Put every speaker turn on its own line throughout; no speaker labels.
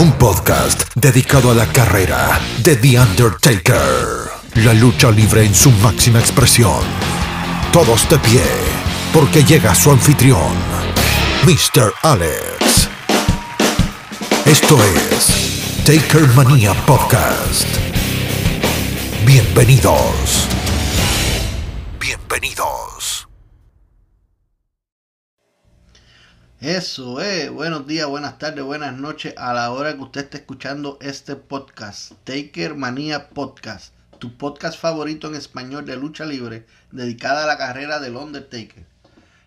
Un podcast dedicado a la carrera de The Undertaker. La lucha libre en su máxima expresión. Todos de pie, porque llega su anfitrión, Mr. Alex. Esto es Taker Mania Podcast. Bienvenidos. Bienvenidos.
Eso es, buenos días, buenas tardes, buenas noches a la hora que usted esté escuchando este podcast, Taker Manía Podcast, tu podcast favorito en español de lucha libre dedicada a la carrera del Undertaker.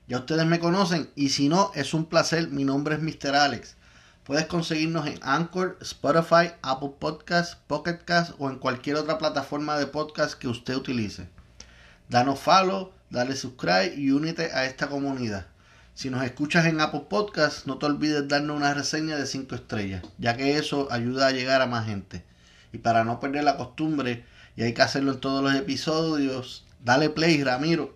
Ya ustedes me conocen y si no, es un placer, mi nombre es Mr. Alex. Puedes conseguirnos en Anchor, Spotify, Apple Podcasts, Pocket Cast o en cualquier otra plataforma de podcast que usted utilice. Danos follow, dale subscribe y únete a esta comunidad. Si nos escuchas en Apple Podcast, no te olvides darnos una reseña de 5 estrellas, ya que eso ayuda a llegar a más gente. Y para no perder la costumbre, y hay que hacerlo en todos los episodios, dale play, Ramiro.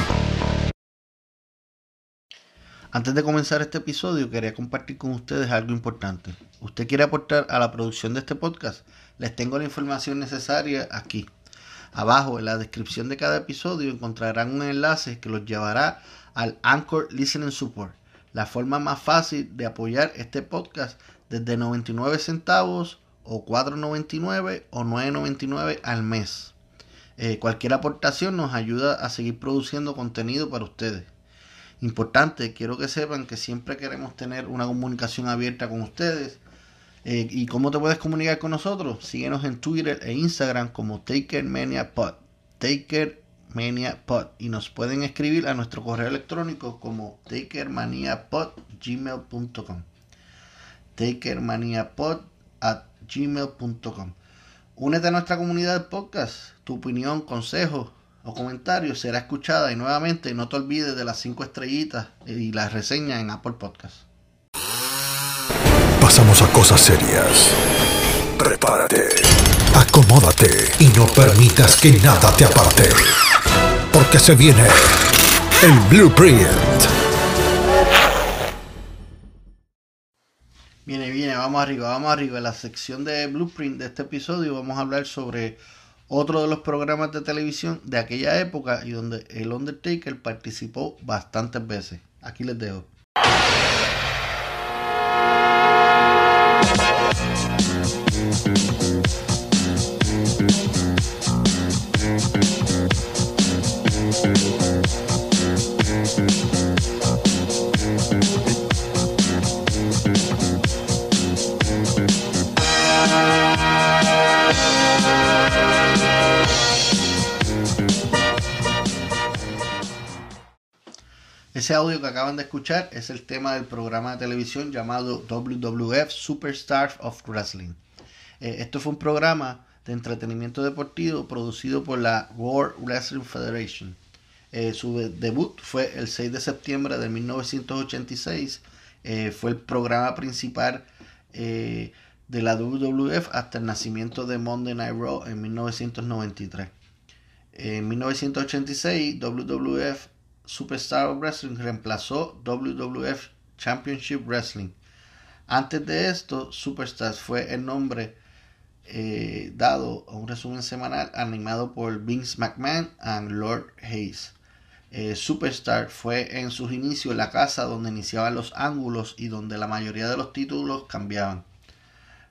Antes de comenzar este episodio, quería compartir con ustedes algo importante. ¿Usted quiere aportar a la producción de este podcast? Les tengo la información necesaria aquí. Abajo, en la descripción de cada episodio, encontrarán un enlace que los llevará al Anchor Listening Support, la forma más fácil de apoyar este podcast desde 99 centavos o 4.99 o 9.99 al mes. Eh, cualquier aportación nos ayuda a seguir produciendo contenido para ustedes. Importante, quiero que sepan que siempre queremos tener una comunicación abierta con ustedes. Eh, ¿Y cómo te puedes comunicar con nosotros? Síguenos en Twitter e Instagram como TakerManiaPod. TakerManiaPod. Y nos pueden escribir a nuestro correo electrónico como takermaniapod.gmail.com takermaniapod at gmail.com Únete a nuestra comunidad de podcast. Tu opinión, consejo o comentario será escuchada y nuevamente no te olvides de las 5 estrellitas y las reseñas en Apple Podcast.
Pasamos a cosas serias. Prepárate, acomódate y no permitas que nada te aparte. Porque se viene el blueprint.
Viene, viene, vamos arriba, vamos arriba. En la sección de blueprint de este episodio vamos a hablar sobre otro de los programas de televisión de aquella época y donde el Undertaker participó bastantes veces. Aquí les dejo. Ese audio que acaban de escuchar es el tema del programa de televisión llamado WWF Superstars of Wrestling. Eh, esto fue un programa de entretenimiento deportivo producido por la World Wrestling Federation. Eh, su debut fue el 6 de septiembre de 1986. Eh, fue el programa principal de la WWF hasta el nacimiento de Monday Night Raw en 1993. En 1986, WWF Superstar Wrestling reemplazó WWF Championship Wrestling. Antes de esto, Superstars fue el nombre eh, dado a un resumen semanal animado por Vince McMahon y Lord Hayes. Eh, Superstar fue en sus inicios la casa donde iniciaban los ángulos y donde la mayoría de los títulos cambiaban.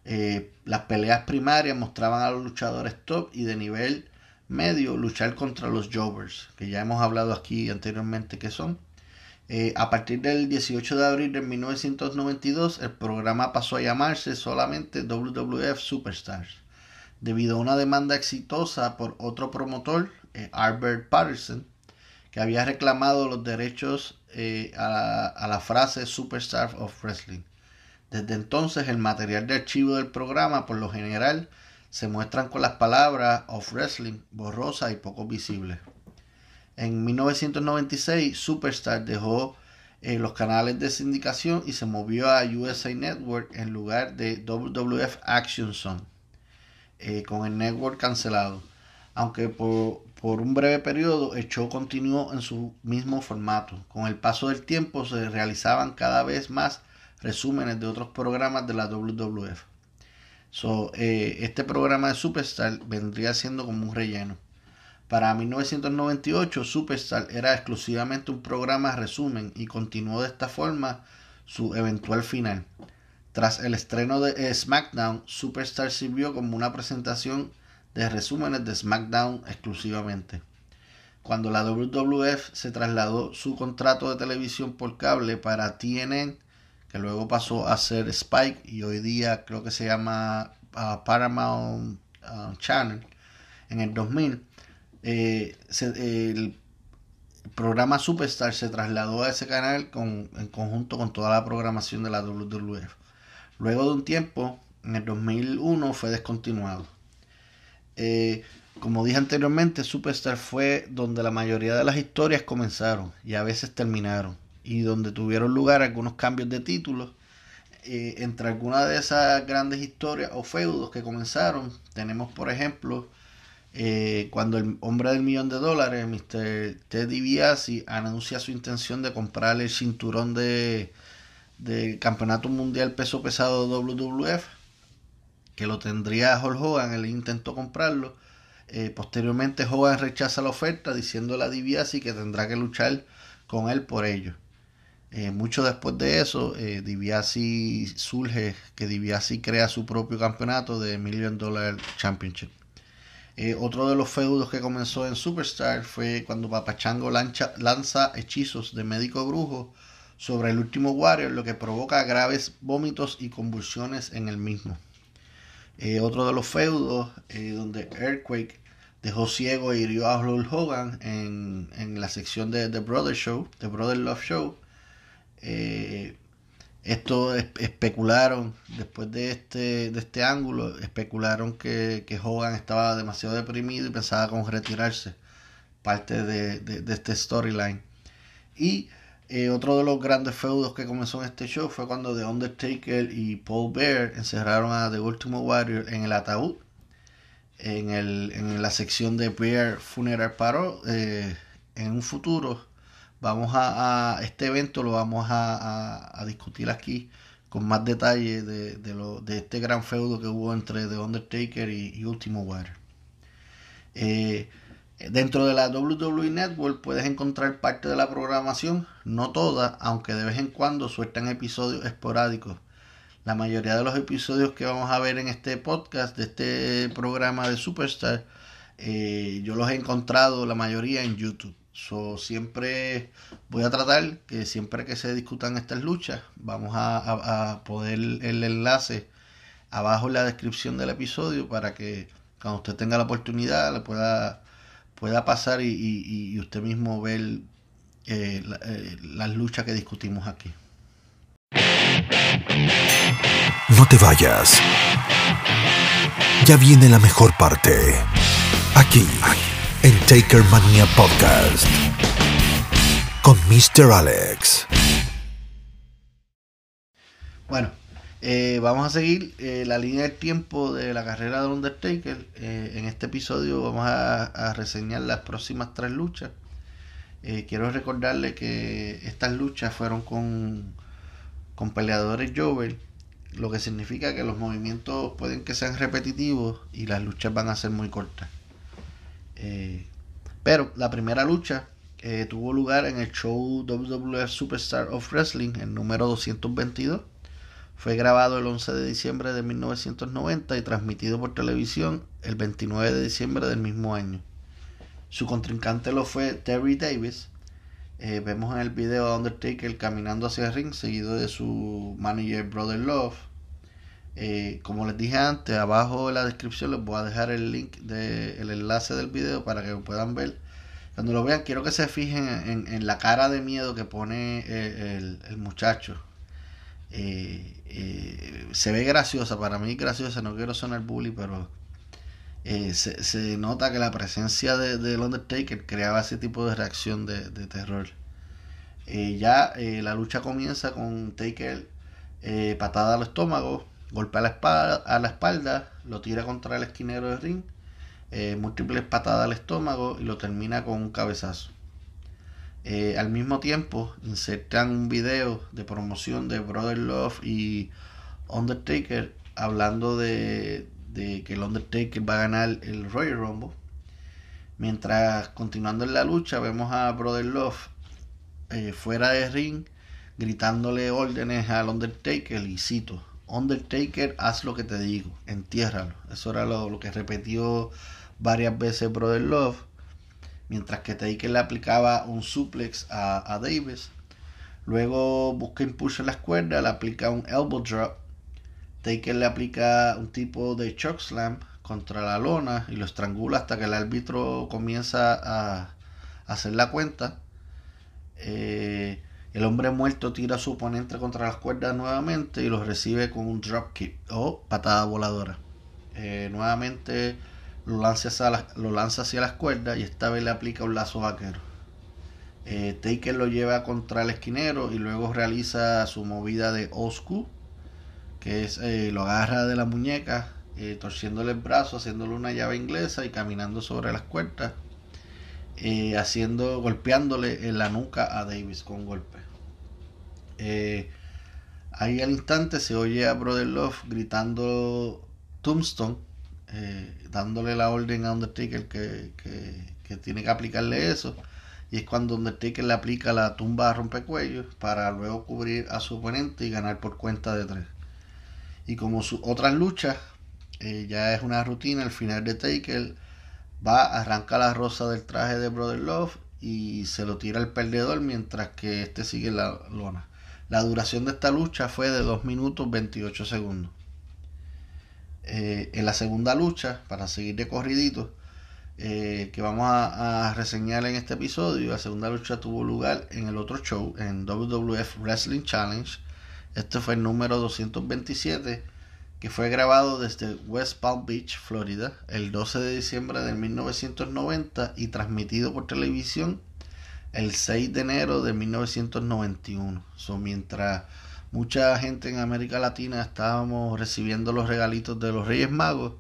Eh, las peleas primarias mostraban a los luchadores top y de nivel medio luchar contra los Jovers, que ya hemos hablado aquí anteriormente que son. Eh, a partir del 18 de abril de 1992, el programa pasó a llamarse solamente WWF Superstars, debido a una demanda exitosa por otro promotor, Albert Patterson, que había reclamado los derechos eh, a, la, frase Superstar of Wrestling. Desde entonces el material de archivo del programa por lo general se muestran con las palabras of Wrestling borrosa y poco visibles. En 1996 Superstar dejó eh, los canales de sindicación y se movió a USA Network en lugar de WWF Action Zone, eh, con el network cancelado. Aunque por, por un breve periodo, el show continuó en su mismo formato. Con el paso del tiempo se realizaban cada vez más resúmenes de otros programas de la WWF. Eh, este programa de Superstar vendría siendo como un relleno. Para 1998, Superstar era exclusivamente un programa resumen y continuó de esta forma su eventual final. Tras el estreno de eh, SmackDown, Superstar sirvió como una presentación de resúmenes de SmackDown exclusivamente. Cuando la WWF se trasladó su contrato de televisión por cable para TNN, que luego pasó a ser Spike y hoy día creo que se llama uh, Paramount uh, Channel, en el 2000, eh, el programa Superstar se trasladó a ese canal con, en conjunto con toda la programación de la WWF. Luego de un tiempo, en el 2001 fue descontinuado. Eh, como dije anteriormente, Superstar fue donde la mayoría de las historias comenzaron y a veces terminaron, y donde tuvieron lugar algunos cambios de títulos. Eh, entre algunas de esas grandes historias o feudos que comenzaron, tenemos por ejemplo eh, cuando el hombre del millón de dólares, Mr. Teddy Biasi, anuncia su intención de comprar el cinturón de, de campeonato mundial peso pesado WWF que lo tendría Hulk Hogan, él intentó comprarlo. Eh, posteriormente Hogan rechaza la oferta diciéndole a DiBiase que tendrá que luchar con él por ello. Eh, mucho después de eso, eh, surge que DiBiase crea su propio campeonato de Million Dollar Championship. Eh, otro de los feudos que comenzó en Superstar fue cuando Papachango lanza, hechizos de médico brujo sobre el último Warrior, lo que provoca graves vómitos y convulsiones en el mismo. Eh, otro de los feudos donde Earthquake dejó ciego e hirió a Hulk Hogan en, en, la sección de The Brother Show, The Brother Love Show. Eh, esto especularon, después de este, de este ángulo, especularon que, Hogan estaba demasiado deprimido y pensaba con retirarse, parte de, de, este storyline. Y eh, otro de los grandes feudos que comenzó en este show fue cuando The Undertaker y Paul Bear encerraron a The Ultimate Warrior en el ataúd. En, el, en la sección de Bear Funeral Parole. Eh, en un futuro vamos a, este evento lo vamos a, discutir aquí con más detalle de, este gran feudo que hubo entre The Undertaker y, y Ultimate Warrior. Eh, Dentro de la WWE Network puedes encontrar parte de la programación, no toda, aunque de vez en cuando sueltan episodios esporádicos. La mayoría de los episodios que vamos a ver en este podcast, de este programa de Superstar, eh, yo los he encontrado la mayoría en YouTube. So, siempre voy a tratar que siempre que se discutan estas luchas, vamos a, a poner el enlace abajo en la descripción del episodio para que cuando usted tenga la oportunidad pueda pueda pasar y, usted mismo ver eh, eh, las luchas que discutimos aquí.
No te vayas. Ya viene la mejor parte. Aquí, en Taker Mania Podcast. Con Mr. Alex.
Bueno, eh, vamos a seguir eh, la línea del tiempo de la carrera de Undertaker. Eh, en este episodio vamos a, reseñar las próximas tres luchas. quiero recordarle que estas luchas fueron con, con peleadores Jover, lo que significa que los movimientos pueden que sean repetitivos y las luchas van a ser muy cortas. Pero la primera lucha eh, tuvo lugar en el show WWF Superstar of Wrestling, el número 222. Fue grabado el 11 de diciembre de 1990 y transmitido por televisión el 29 de diciembre del mismo año. Su contrincante lo fue Terry Davis. Eh, vemos en el video a Undertaker caminando hacia el ring, seguido de su manager Brother Love. Eh, como les dije antes, abajo en la descripción les voy a dejar el link del enlace del video para que lo puedan ver. Cuando lo vean, quiero que se fijen en, la cara de miedo que pone eh, el, muchacho. se ve graciosa, para mí graciosa, no quiero sonar bully, pero eh, se, nota que la presencia de, de Undertaker creaba ese tipo de reacción de, terror. Eh, ya eh, la lucha comienza con Taker patada al estómago, golpe a la, espalda, a la espalda, lo tira contra el esquinero del ring, múltiples patadas al estómago y lo termina con un cabezazo. al mismo tiempo, insertan un video de promoción de Brother Love y Undertaker hablando de, de que el Undertaker va a ganar el Royal Rumble. Mientras continuando en la lucha vemos a Brother Love eh, fuera de ring gritándole órdenes al Undertaker y cito, Undertaker haz lo que te digo, entiérralo. Eso era lo, que repetió varias veces Brother Love. Mientras que Taker le aplicaba un suplex a, Davis. Luego busca impulso en las cuerdas, le aplica un elbow drop Taker le aplica un tipo de choke slam contra la lona y lo estrangula hasta que el árbitro comienza a, hacer la cuenta. Eh, el hombre muerto tira a su oponente contra las cuerdas nuevamente y lo recibe con un drop kick o patada voladora. Eh, nuevamente lo lanza, hacia las, lo lanza hacia las cuerdas y esta vez le aplica un lazo vaquero. Eh, Taker lo lleva contra el esquinero y luego realiza su movida de Oscu que es eh, lo agarra de la muñeca, torciéndole el brazo, haciéndole una llave inglesa y caminando sobre las cuerdas, haciendo, golpeándole en la nuca a Davis con golpe. Ahí al instante se oye a Brother Love gritando Tombstone, dándole la orden a Undertaker que, que, tiene que aplicarle eso. Y es cuando Undertaker le aplica la tumba a rompecuellos para luego cubrir a su oponente y ganar por cuenta de tres. Y como sus otras luchas, eh, ya es una rutina, al final de Taker va, arranca la rosa del traje de Brother Love y se lo tira al perdedor mientras que este sigue la lona. La duración de esta lucha fue de 2 minutos 28 segundos. Eh, en la segunda lucha, para seguir de corridito, eh, que vamos a, reseñar en este episodio, la segunda lucha tuvo lugar en el otro show, en WWF Wrestling Challenge, este fue el número 227 que fue grabado desde West Palm Beach, Florida, el 12 de diciembre de 1990 y transmitido por televisión el 6 de enero de 1991. So, mientras mucha gente en América Latina estábamos recibiendo los regalitos de los Reyes Magos,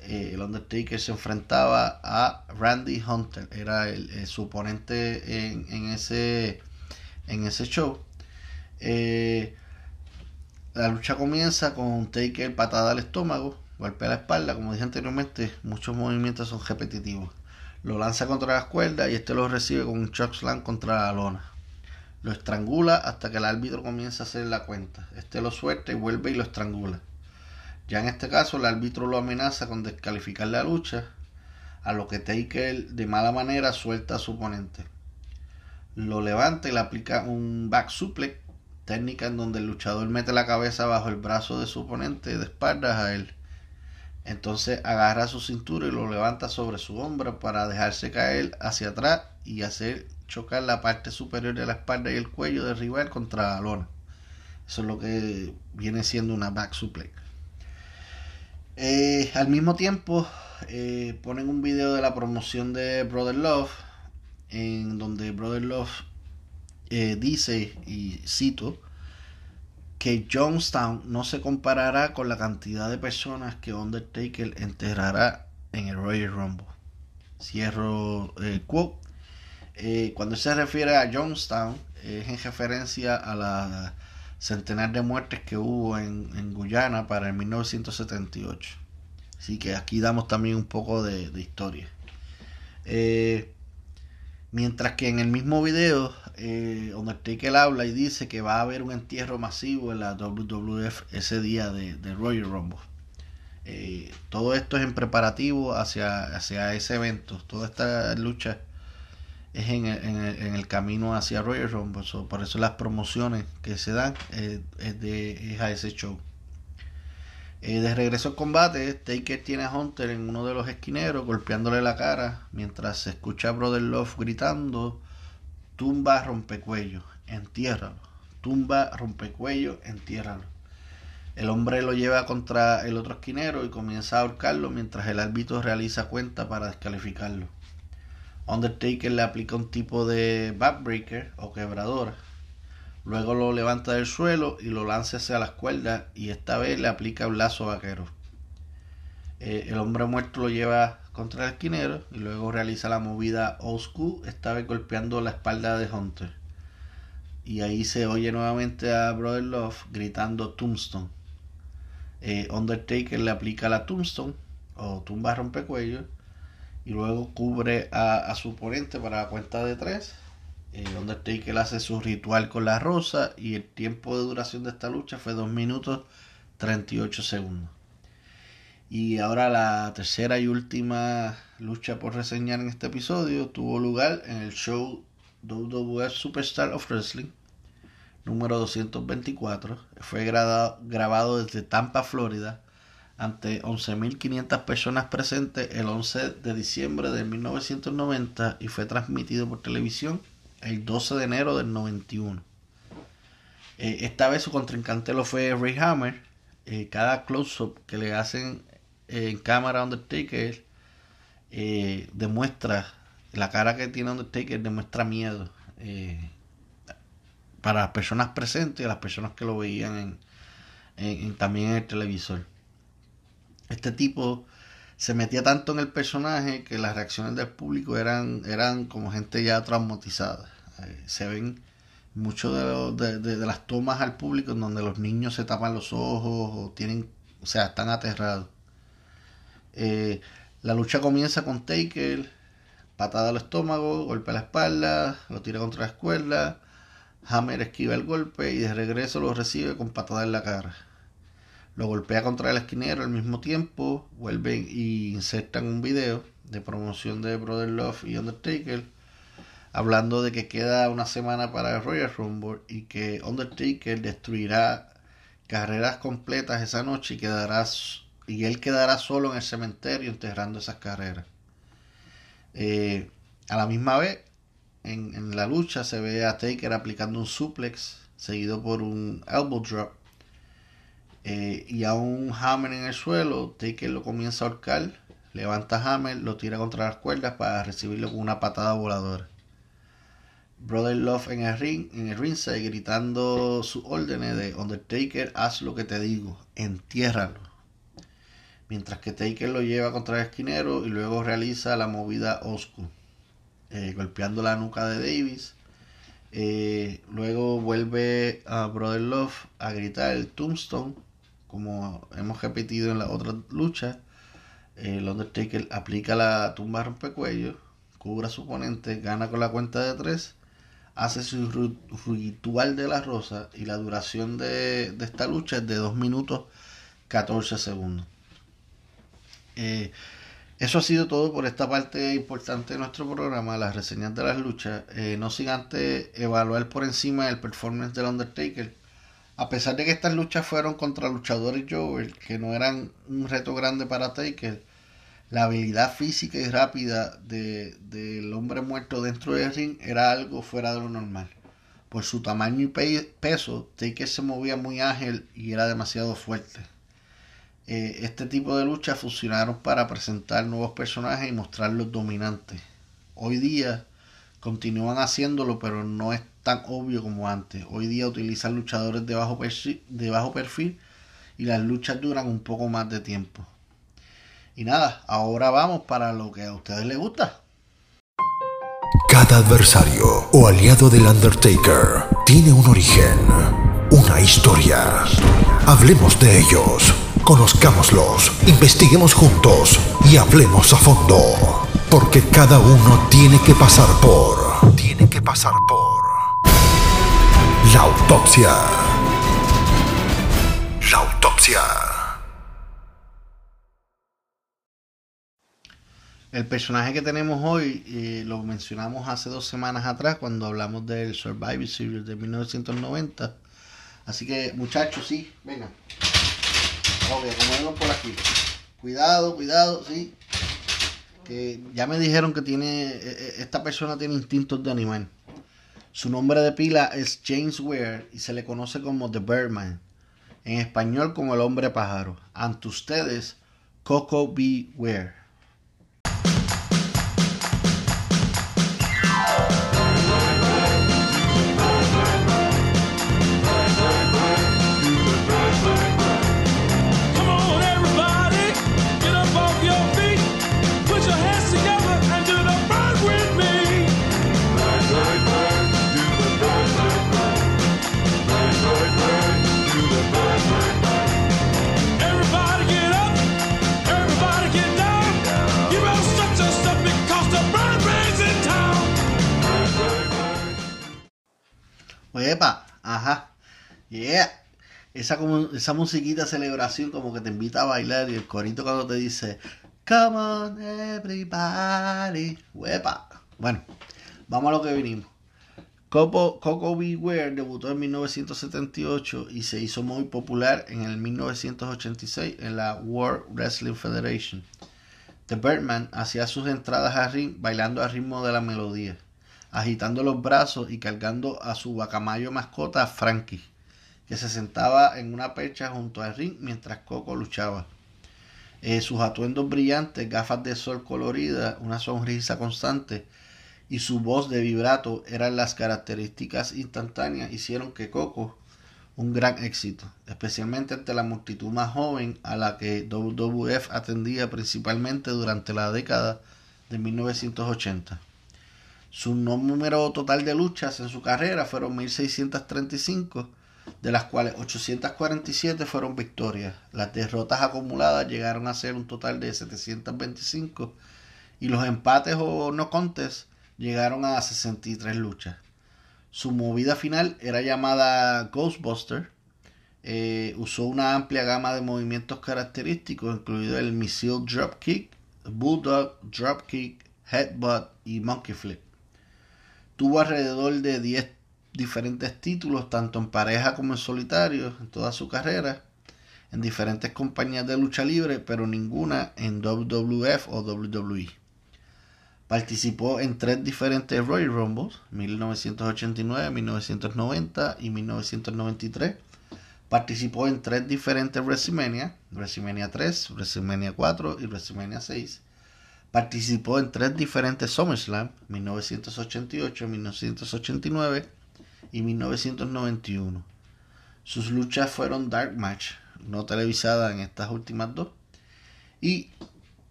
eh, el Undertaker se enfrentaba a Randy Hunter, era el, su oponente en, ese, en ese show. Eh, la lucha comienza con Taker patada al estómago, golpea la espalda, como dije anteriormente, muchos movimientos son repetitivos. Lo lanza contra las cuerdas y este lo recibe con un chokeslam contra la lona. Lo estrangula hasta que el árbitro comienza a hacer la cuenta. Este lo suelta y vuelve y lo estrangula. Ya en este caso el árbitro lo amenaza con descalificar la lucha, a lo que Taker de mala manera suelta a su oponente. Lo levanta y le aplica un back suplex técnica en donde el luchador mete la cabeza bajo el brazo de su oponente de espaldas a él. Entonces agarra su cintura y lo levanta sobre su hombro para dejarse caer hacia atrás y hacer chocar la parte superior de la espalda y el cuello del rival contra la lona. Eso es lo que viene siendo una back suplex. Eh, al mismo tiempo eh, ponen un video de la promoción de Brother Love en donde Brother Love eh, dice, y cito, que Jonestown no se comparará con la cantidad de personas que Undertaker enterrará en el Royal Rumble. Cierro el quote. Eh, cuando se refiere a Jonestown, es en referencia a la centenar de muertes que hubo en, Guyana para el 1978. Así que aquí damos también un poco de, historia. Eh, Mientras que en el mismo video, eh, habla y dice que va a haber un entierro masivo en la WWF ese día de, Royal Rumble. Eh, todo esto es en preparativo hacia, hacia ese evento. Toda esta lucha es en el, camino hacia Royal Rumble. por eso las promociones que se dan eh, es, de, a ese show. Eh, de regreso al combate, Taker tiene a Hunter en uno de los esquineros golpeándole la cara mientras se escucha a Brother Love gritando tumba rompecuello, entiérralo, tumba rompecuello, entiérralo. El hombre lo lleva contra el otro esquinero y comienza a ahorcarlo mientras el árbitro realiza cuenta para descalificarlo. Undertaker le aplica un tipo de backbreaker o quebradora. Luego lo levanta del suelo y lo lanza hacia las cuerdas y esta vez le aplica un lazo vaquero. Eh, el hombre muerto lo lleva contra el esquinero y luego realiza la movida old esta vez golpeando la espalda de Hunter. Y ahí se oye nuevamente a Brother Love gritando Tombstone. Eh, Undertaker le aplica la Tombstone o tumba rompecuello y luego cubre a, su oponente para la cuenta de tres. Eh, Undertaker hace su ritual con la rosa y el tiempo de duración de esta lucha fue 2 minutos 38 segundos. Y ahora la tercera y última lucha por reseñar en este episodio tuvo lugar en el show WWF Superstar of Wrestling número 224. Fue grabado desde Tampa, Florida ante 11.500 personas presentes el 11 de diciembre de 1990 y fue transmitido por televisión el 12 de enero del 91. Eh, esta vez su contrincante lo fue Ray Hammer. Eh, cada close-up que le hacen en cámara Undertaker eh, demuestra, la cara que tiene Undertaker demuestra miedo para las personas presentes y las personas que lo veían en, también en el televisor este tipo se metía tanto en el personaje que las reacciones del público eran, eran como gente ya traumatizada. Eh, se ven muchas de, de, las tomas al público en donde los niños se tapan los ojos o tienen, o sea, están aterrados. Eh, la lucha comienza con Taker, patada al estómago, golpe a la espalda, lo tira contra la escuela, Hammer esquiva el golpe y de regreso lo recibe con patada en la cara. Lo golpea contra el esquinero al mismo tiempo, vuelven y insertan un video de promoción de Brother Love y Undertaker, hablando de que queda una semana para el Royal Rumble y que Undertaker destruirá carreras completas esa noche y quedará y él quedará solo en el cementerio enterrando esas carreras. Eh, a la misma vez, en, la lucha se ve a Taker aplicando un suplex seguido por un elbow drop eh, y a un Hammer en el suelo, Taker lo comienza a ahorcar, levanta Hammer, lo tira contra las cuerdas para recibirlo con una patada voladora. Brother Love en el ring, en el ringside gritando sus órdenes de Undertaker, haz lo que te digo, entiérralo. Mientras que Taker lo lleva contra el esquinero y luego realiza la movida Oscu, eh, golpeando la nuca de Davis. Eh, luego vuelve a Brother Love a gritar el Tombstone como hemos repetido en la otra lucha, el Undertaker aplica la tumba rompecuello, cubre a su oponente, gana con la cuenta de tres, hace su ritual de la rosa y la duración de, esta lucha es de 2 minutos 14 segundos. Eh, eso ha sido todo por esta parte importante de nuestro programa, las reseñas de las luchas. Eh, no sin antes evaluar por encima el performance del Undertaker a pesar de que estas luchas fueron contra luchadores Jover, que no eran un reto grande para Taker, la habilidad física y rápida del de, hombre muerto dentro del ring era algo fuera de lo normal. Por su tamaño y peso, Taker se movía muy ágil y era demasiado fuerte. Eh, este tipo de luchas funcionaron para presentar nuevos personajes y mostrarlos dominantes. Hoy día continúan haciéndolo, pero no es tan obvio como antes. Hoy día utilizan luchadores de bajo, de bajo perfil y las luchas duran un poco más de tiempo. Y nada, ahora vamos para lo que a ustedes les gusta.
Cada adversario o aliado del Undertaker tiene un origen, una historia. Hablemos de ellos, conozcámoslos, investiguemos juntos y hablemos a fondo. Porque cada uno tiene que pasar por... Tiene que pasar por... La autopsia. La autopsia.
El personaje que tenemos hoy eh, lo mencionamos hace dos semanas atrás cuando hablamos del Survivor Series de 1990. Así que muchachos, sí, vengan. Ok, por aquí. Cuidado, cuidado, sí. Que ya me dijeron que tiene, e, e, esta persona tiene instintos de animal. Su nombre de pila es James Ware y se le conoce como The Birdman. En español como el hombre pájaro. Ante ustedes, Coco B. Ware. Yeah. Esa, esa musiquita celebración como que te invita a bailar y el corito cuando te dice Come on everybody. Epa. Bueno, vamos a lo que vinimos. Coco, Coco Beware debutó en 1978 y se hizo muy popular en el 1986 en la World Wrestling Federation. The Birdman hacía sus entradas a ring bailando al ritmo de la melodía agitando los brazos y cargando a su bacamayo mascota Frankie, se sentaba en una percha junto al ring mientras Coco luchaba. Eh, sus atuendos brillantes, gafas de sol coloridas, una sonrisa constante y su voz de vibrato eran las características instantáneas hicieron que Coco un gran éxito, especialmente ante la multitud más joven a la que WWF atendía principalmente durante la década de 1980. Su número total de luchas en su carrera fueron 1635, de las cuales 847 fueron victorias. Las derrotas acumuladas llegaron a ser un total de 725 y los empates o no contes llegaron a 63 luchas. Su movida final era llamada Ghostbuster. Eh, usó una amplia gama de movimientos característicos, incluido el Missile Dropkick, Bulldog Dropkick, Headbutt y Monkey Flip. Tuvo alrededor de 10 diferentes títulos, tanto en pareja como en solitario, en toda su carrera, en diferentes compañías de lucha libre, pero ninguna en WWF o WWE. Participó en tres diferentes Royal Rumbles, 1989, 1990 y 1993. Participó en tres diferentes WrestleMania, WrestleMania 3, WrestleMania 4 y WrestleMania 6 Participó en tres diferentes SummerSlam, 1988, 1989 y 1991. Sus luchas fueron Dark Match, no televisadas en estas últimas dos. Y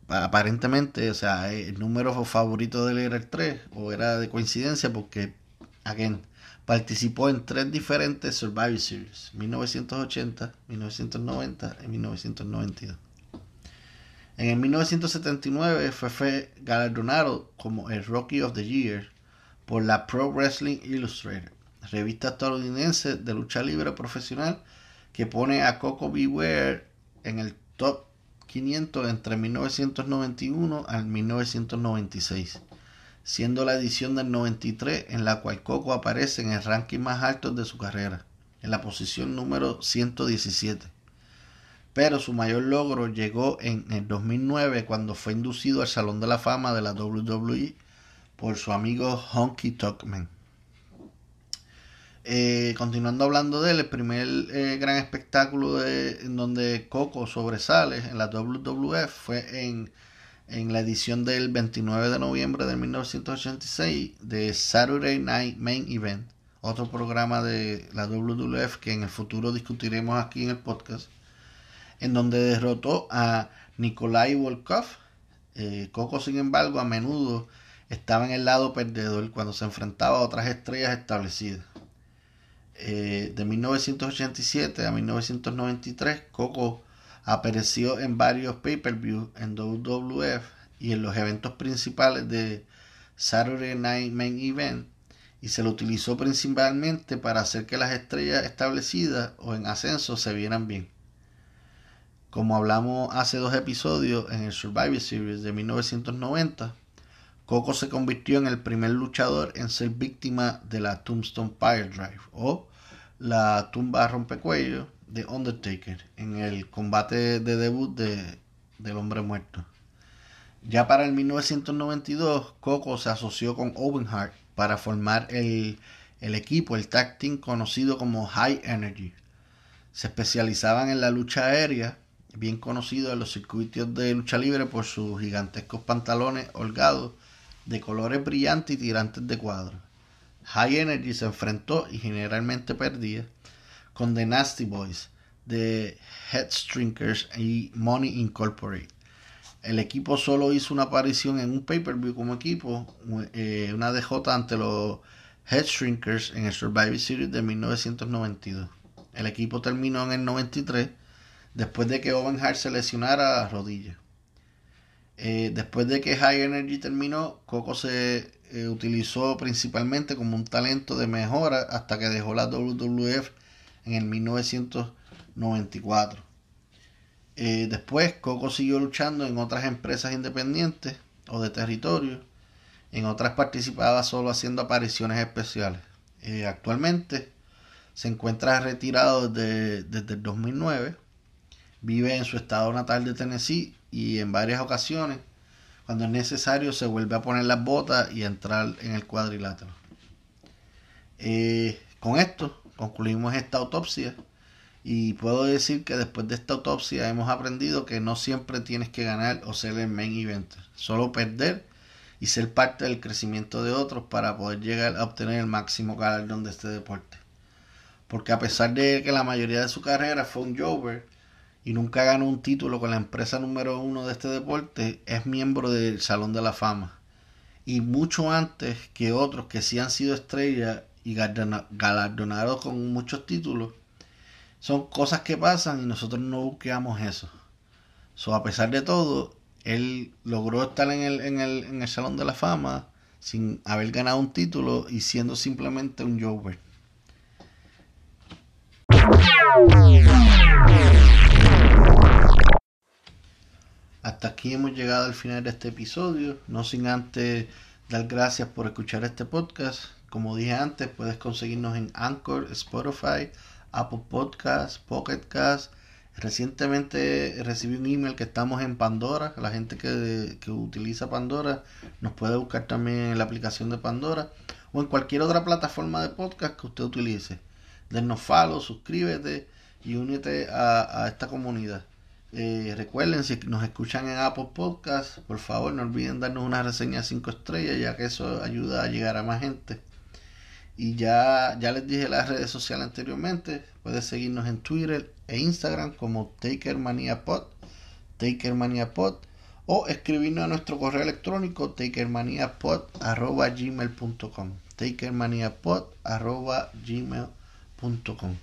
aparentemente, o sea, el número favorito de él era el 3, o era de coincidencia, porque, again, participó en tres diferentes Survivor Series, 1980, 1990 y 1992. En el 1979 fue galardonado como el Rookie of the Year por la Pro Wrestling Illustrated, revista estadounidense de lucha libre profesional que pone a Coco Beware en el top 500 entre 1991 al 1996, siendo la edición del 93 en la cual Coco aparece en el ranking más alto de su carrera, en la posición número 117 pero su mayor logro llegó en el 2009 cuando fue inducido al Salón de la Fama de la WWE por su amigo Honky Talkman. Eh, continuando hablando de él, el primer eh, gran espectáculo en donde Coco sobresale en la WWF fue en, la edición del 29 de noviembre de 1986 de Saturday Night Main Event, otro programa de la WWF que en el futuro discutiremos aquí en el podcast en donde derrotó a Nikolai Volkov. Eh, Coco, sin embargo, a menudo estaba en el lado perdedor cuando se enfrentaba a otras estrellas establecidas. Eh, de 1987 a 1993, Coco apareció en varios pay-per-view en WWF y en los eventos principales de Saturday Night Main Event y se lo utilizó principalmente para hacer que las estrellas establecidas o en ascenso se vieran bien. Como hablamos hace dos episodios en el Survivor Series de 1990, Coco se convirtió en el primer luchador en ser víctima de la Tombstone Fire Drive o la tumba rompecuello de Undertaker en el combate de debut de, del hombre muerto. Ya para el 1992, Coco se asoció con Owen Hart para formar el, el equipo, el tag team conocido como High Energy. Se especializaban en la lucha aérea, bien conocido en los circuitos de lucha libre por sus gigantescos pantalones holgados de colores brillantes y tirantes de cuadro. High Energy se enfrentó y generalmente perdía con The Nasty Boys, The Headstrinkers y Money Incorporated. El equipo solo hizo una aparición en un pay-per-view como equipo, eh, una DJ ante los Headstrinkers en el Survivor Series de 1992. El equipo terminó en el 93 después de que Owen Hart se lesionara la rodilla. Eh, después de que High Energy terminó, Coco se eh, utilizó principalmente como un talento de mejora hasta que dejó la WWF en el 1994. Eh, después, Coco siguió luchando en otras empresas independientes o de territorio. En otras participaba solo haciendo apariciones especiales. actualmente se encuentra retirado desde, desde el 2009. Vive en su estado natal de Tennessee y en varias ocasiones, cuando es necesario, se vuelve a poner las botas y entrar en el cuadrilátero. Eh, con esto concluimos esta autopsia y puedo decir que después de esta autopsia hemos aprendido que no siempre tienes que ganar o ser el main event, solo perder y ser parte del crecimiento de otros para poder llegar a obtener el máximo galardón de este deporte. Porque a pesar de que la mayoría de su carrera fue un Jover, y nunca ganó un título con la empresa número uno de este deporte, es miembro del Salón de la Fama. Y mucho antes que otros que sí han sido estrellas y galardonados con muchos títulos, son cosas que pasan y nosotros no buscamos eso. So, a pesar de todo, él logró estar en el Salón de la Fama sin haber ganado un título y siendo simplemente un Jover. Hasta aquí hemos llegado al final de este episodio, no sin antes dar gracias por escuchar este podcast. Como dije antes, puedes conseguirnos en Anchor, Spotify, Apple Podcasts, Pocket Cast. Recientemente recibí un email que estamos en Pandora. La gente que, que utiliza Pandora nos puede buscar también en la aplicación de Pandora o en cualquier otra plataforma de podcast que usted utilice. Denos follow, suscríbete y únete a esta comunidad. Eh, recuerden, si nos escuchan en Apple Podcast, por favor no olviden darnos una reseña de 5 estrellas, ya que eso ayuda a llegar a más gente. Y ya, ya les dije las redes sociales anteriormente, puedes seguirnos en Twitter e Instagram como TakerManiaPod, TakerManiaPod, o escribirnos a nuestro correo electrónico takermaniapod.gmail.com takermaniapod.gmail.com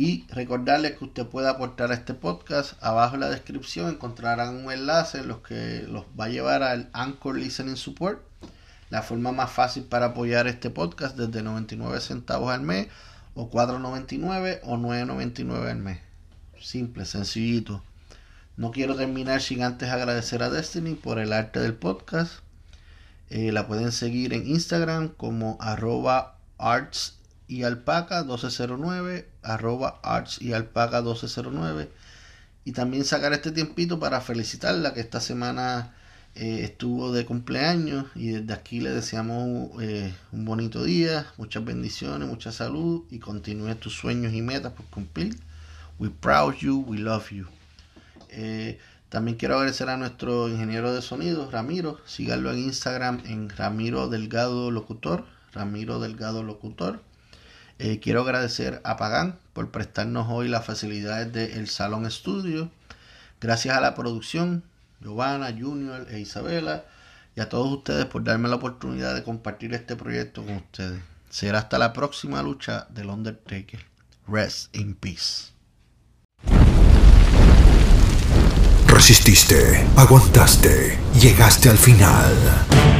y recordarles que usted puede aportar a este podcast. Abajo en la descripción encontrarán un enlace en los que los va a llevar al Anchor Listening Support. La forma más fácil para apoyar este podcast desde 99 centavos al mes o 4.99 o 9.99 al mes. Simple, sencillito. No quiero terminar sin antes agradecer a Destiny por el arte del podcast. Eh, la pueden seguir en Instagram como arroba arts y alpaca 1209 arroba arts y alpaca 1209 y también sacar este tiempito para felicitarla que esta semana eh, estuvo de cumpleaños y desde aquí le deseamos eh, un bonito día, muchas bendiciones, mucha salud y continúe tus sueños y metas por cumplir. We proud you, we love you. Eh, también quiero agradecer a nuestro ingeniero de sonido, Ramiro. Síganlo en Instagram en Ramiro Delgado Locutor. Ramiro Delgado Locutor. Eh, quiero agradecer a Pagán por prestarnos hoy las facilidades del Salón Estudio. Gracias a la producción, Giovanna, Junior e Isabela, y a todos ustedes por darme la oportunidad de compartir este proyecto con ustedes. Será hasta la próxima lucha del Undertaker. Rest in peace.
Resististe, aguantaste, llegaste al final.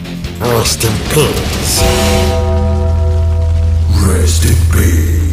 Rest in peace.
Rest in peace.